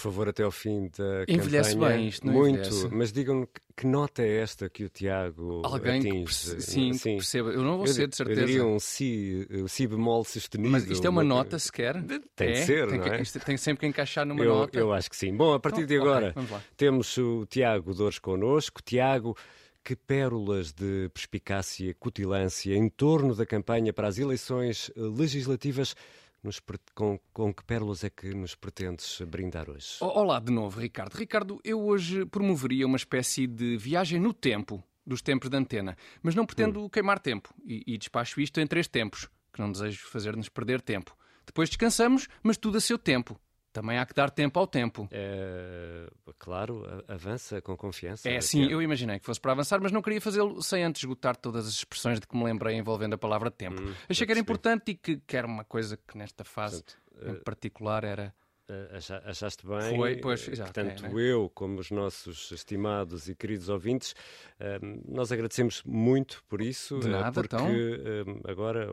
Favor, até ao fim da Envelhece campanha. bem isto, não Muito, envelhece? mas digam-me que- que nota é esta que o Tiago Alguém que atinge? perce- sim, que perceba. Eu não vou Eu ser, de certeza. Eu diria um si, uh, si bemol sustenido. Mas isto é uma nota sequer? Tem de ser, tem não que- é? tem sempre que encaixar numa Eu, nota. eu acho que sim. Bom, a partir Então, de agora lá. temos o Tiago Dores connosco. Tiago, que pérolas de perspicácia, cutilância em torno da campanha para as eleições eh, legislativas, nos com, com que pérolas é que nos pretendes brindar hoje? Olá de novo, Ricardo. Ricardo, eu hoje promoveria uma espécie de viagem no tempo dos tempos de antena, mas não pretendo queimar tempo e, e despacho isto em três tempos, que não desejo fazer-nos perder tempo. Depois descansamos, mas tudo a seu tempo. Também há que dar tempo ao tempo. Eh, claro, avança com confiança. É, sim, eu imaginei que fosse para avançar, mas não queria fazê-lo sem antes esgotar todas as expressões de que me lembrei envolvendo a palavra tempo. Hum, Achei que era importante e que, que era uma coisa que nesta fase Portanto, em particular era. Eh, acha- Achaste bem? Foi, pois, Eh, exato, Tanto é, né? eu como os nossos estimados e queridos ouvintes, eh, nós agradecemos muito por isso. De eh, nada, porque então. eh, agora,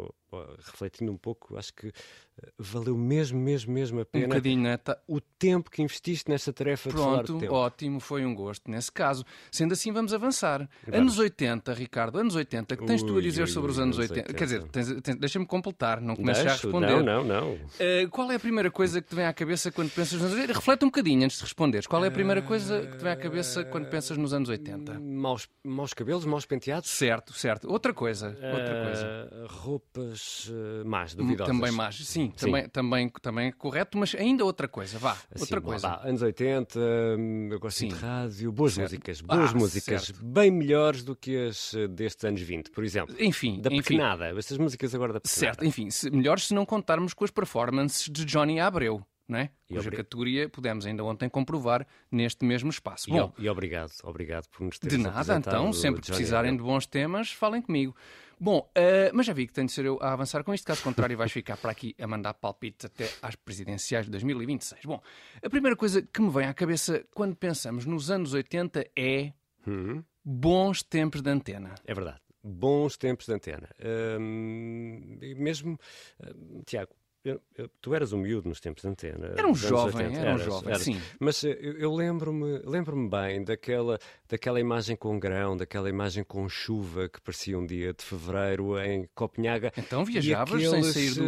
refletindo um pouco, acho que eh, valeu mesmo, mesmo, mesmo a Um pena bocadinho, né? Tá- o tempo que investiste nesta tarefa de Pronto, tempo. ótimo, foi um gosto nesse caso. Sendo assim, vamos avançar. Anos 80, Ricardo, anos 80, que tens tu a Ui, dizer ui, sobre os ui, anos anos 80? 80. Quer dizer, tens- tens- deixa-me completar, não comeces a responder. Não, não, não. Eh, qual é a primeira coisa que te vem à cabeça quando pensas nos anos 80? Reflete um bocadinho antes de responderes. Qual é a primeira coisa que te vem à cabeça quando pensas nos anos 80? Maus, maus cabelos, maus penteados. Certo, certo. Outra coisa, outra coisa. Eh, roupas eh, más, duvidosas. Também mais, sim, Também, também, também é correto, mas ainda outra coisa, vá, Assim, outra bom, coisa. vá, anos 80, hum, eu gosto Sim. de rádio, boas Certo. músicas, boas Ah, músicas, certo. bem melhores do que as eh, destes anos 20, por exemplo. Enfim, Da enfim. pequenada, estas músicas agora da pequenada. Certo, enfim, se, melhor se não contarmos com as performances de Johnny Abreu, é? Cuja obri- categoria pudemos ainda ontem comprovar neste mesmo espaço. E, Bom, e obrigado, obrigado por nos teres de nada, então, sempre que precisarem de bons temas, falem comigo. Bom, eh, mas já vi que tenho de ser eu a avançar com isto, caso contrário vais ficar para aqui a mandar palpites até às presidenciais de 2026. Bom, a primeira coisa que me vem à cabeça quando pensamos nos anos 80 é Uhum, bons tempos de antena. é verdade. Bons tempos de antena. Hum, e mesmo, hum, Tiago, eu- eu- tu eras um miúdo nos tempos de antena. Era um jovem, 80. era um Eras, jovem, eras. sim. Mas eh, eu, eu lembro-me lembro bem daquela, daquela imagem com grão, daquela imagem com chuva que parecia um dia de fevereiro em Copenhaga. Então viajavas sem aqueles, sair do.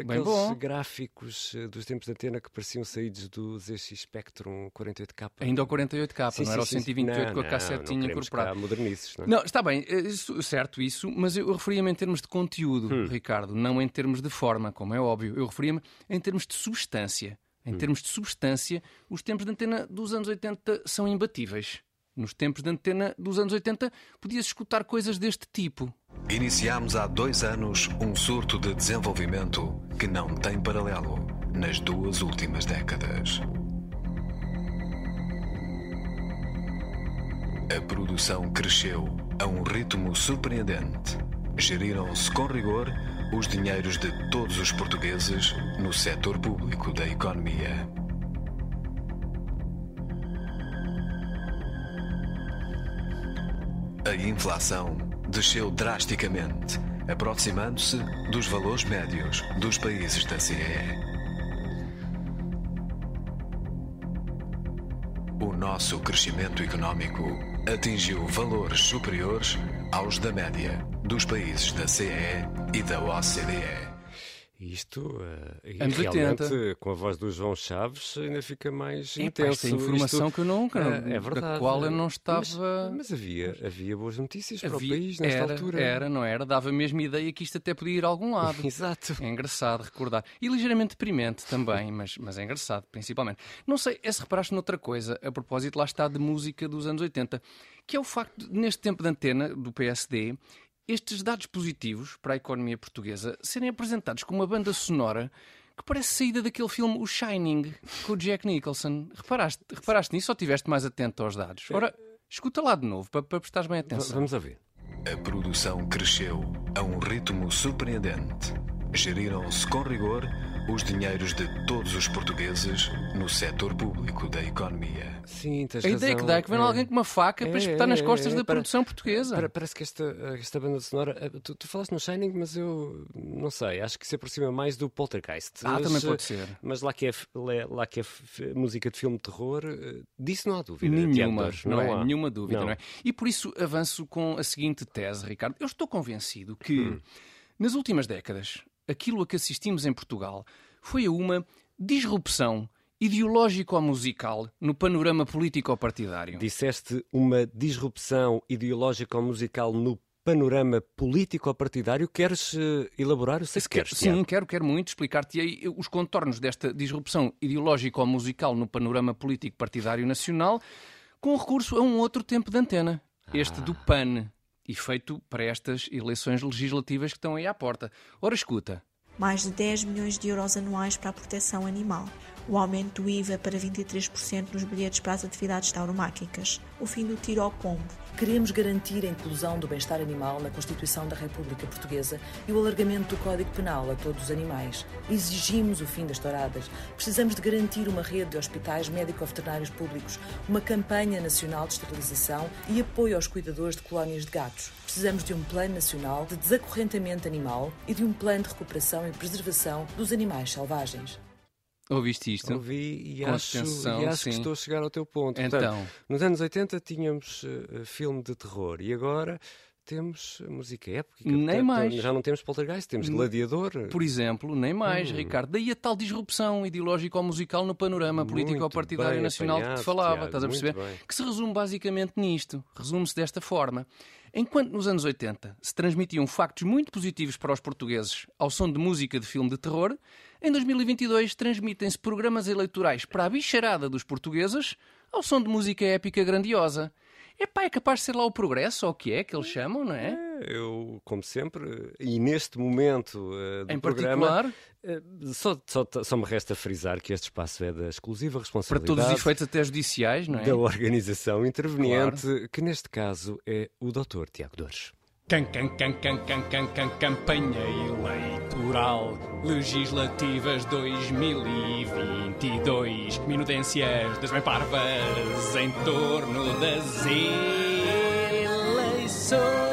eh, Bem aqueles bom. gráficos eh, dos tempos de antena que pareciam saídos do ZX Spectrum 48K. Ainda ao 48K, Sim, não era o sim, sim. 128 Não, com a cassetinha incorporada. modernices, não é? Não, está bem, isso- certo isso, mas eu referia-me em termos de conteúdo, Hum. Ricardo, não em termos de forma, como é óbvio. Eu referia-me em termos de substância. Em Hum. termos de substância, os tempos de antena dos anos 80 são imbatíveis. Nos tempos de antena dos anos 80 podia-se escutar coisas deste tipo. Iniciámos há dois anos um surto de desenvolvimento que não tem paralelo nas duas últimas décadas. A produção cresceu a um ritmo surpreendente. Geriram-se com rigor os dinheiros de todos os portugueses no setor público da economia. A inflação desceu drasticamente, aproximando-se dos valores médios dos países da CEE. O nosso crescimento económico atingiu valores superiores aos da média dos países da CEE e da OCDE. Isto, e Anos realmente, 80. com a voz do João Chaves, ainda fica mais Epá, intenso. esta é informação Isto, que eu nunca, eh, é da verdade. qual eu não estava... Mas, mas havia, havia boas notícias para Havia- o país nesta era, altura. Era, não era? Dava a mesma ideia que isto até podia ir a algum lado. Exato. É engraçado recordar. E ligeiramente deprimente também, mas, mas é engraçado, principalmente. Não sei é se reparaste noutra coisa, a propósito, lá está, de música dos anos 80, que é o facto de, neste tempo de antena do PSD, estes dados positivos para a economia portuguesa serem apresentados com uma banda sonora que parece saída daquele filme O Shining, com o Jack Nicholson. Reparaste, reparaste nisso ou estiveste mais atento aos dados? Ora, escuta lá de novo, para, para prestares bem atenção. Vamos a ver. A produção cresceu a um ritmo surpreendente. Geriram-se com rigor os dinheiros de todos os portugueses no setor público da economia. Sim, tens A ideia que dá é que vem É. alguém com uma faca para É, espetar nas é, costas é, da para- produção portuguesa. Para- Parece que esta, esta banda sonora. eh, Tu, tu falaste no Shining, mas eu não sei. Acho que se aproxima mais do Poltergeist. Ah, Mas, também eh, pode ser. Mas lá que é, f- lá lá que é música de filme de terror, eh, disso não há dúvida. Nenhuma, Dores, não, é? há. Nenhuma dúvida, Não. não. é? E por isso avanço com a seguinte tese, Ricardo. Eu estou convencido que, Hum. nas últimas décadas, aquilo a que assistimos em Portugal foi a uma disrupção ideológico-musical no panorama político-partidário. Disseste uma disrupção ideológico-musical no panorama político-partidário. Queres eh, elaborar? Eu sei que queres, Sim, quero, quero muito explicar-te aí os contornos desta disrupção ideológico-musical no panorama político-partidário nacional com recurso a um outro tempo de antena, este Ah. do PAN, e feito para estas eleições legislativas que estão aí à porta. Ora, escuta. Mais de 10 milhões de euros anuais para a proteção animal, o aumento do IVA para 23% nos bilhetes para as atividades tauromáquicas, o fim do tiro ao pombo, Queremos garantir a inclusão do bem-estar animal na Constituição da República Portuguesa e o alargamento do Código Penal a todos os animais. Exigimos o fim das touradas. Precisamos de garantir uma rede de hospitais médico-veterinários públicos, uma campanha nacional de esterilização e apoio aos cuidadores de colónias de gatos. Precisamos de um plano nacional de desacorrentamento animal e de um plano de recuperação e preservação dos animais selvagens. Ouviste isto? Ouvi e Com acho, atenção, e acho que estou a chegar ao teu ponto. Então. Portanto, nos anos 80 tínhamos eh, filme de terror e agora temos música épica. Nem portanto, mais. Já não temos Poltergeist, temos Gladiador. Por exemplo, nem mais, Ricardo. Daí a tal disrupção ideológico-musical no panorama político-partidário nacional que te falava. Tiago, estás a perceber? Que se resume basicamente nisto. Resume-se desta forma. Enquanto nos anos 80 se transmitiam factos muito positivos para os portugueses ao som de música de filme de terror, em 2022 transmitem-se programas eleitorais para a bicharada dos portugueses ao som de música épica grandiosa. Epá, é capaz de ser lá o progresso, ou o que é que eles chamam, não é? Eu, como sempre, e neste momento eh, do Em programa, particular, eh, só, só, só me resta frisar que este espaço é da exclusiva para responsabilidade todos os efeitos até judiciais, não é? da organização interveniente, que neste caso é o Dr. Tiago Dores. Can, can, can, can, can, can, can, campanha legislativas 2022 minudências das parvas em torno das eleições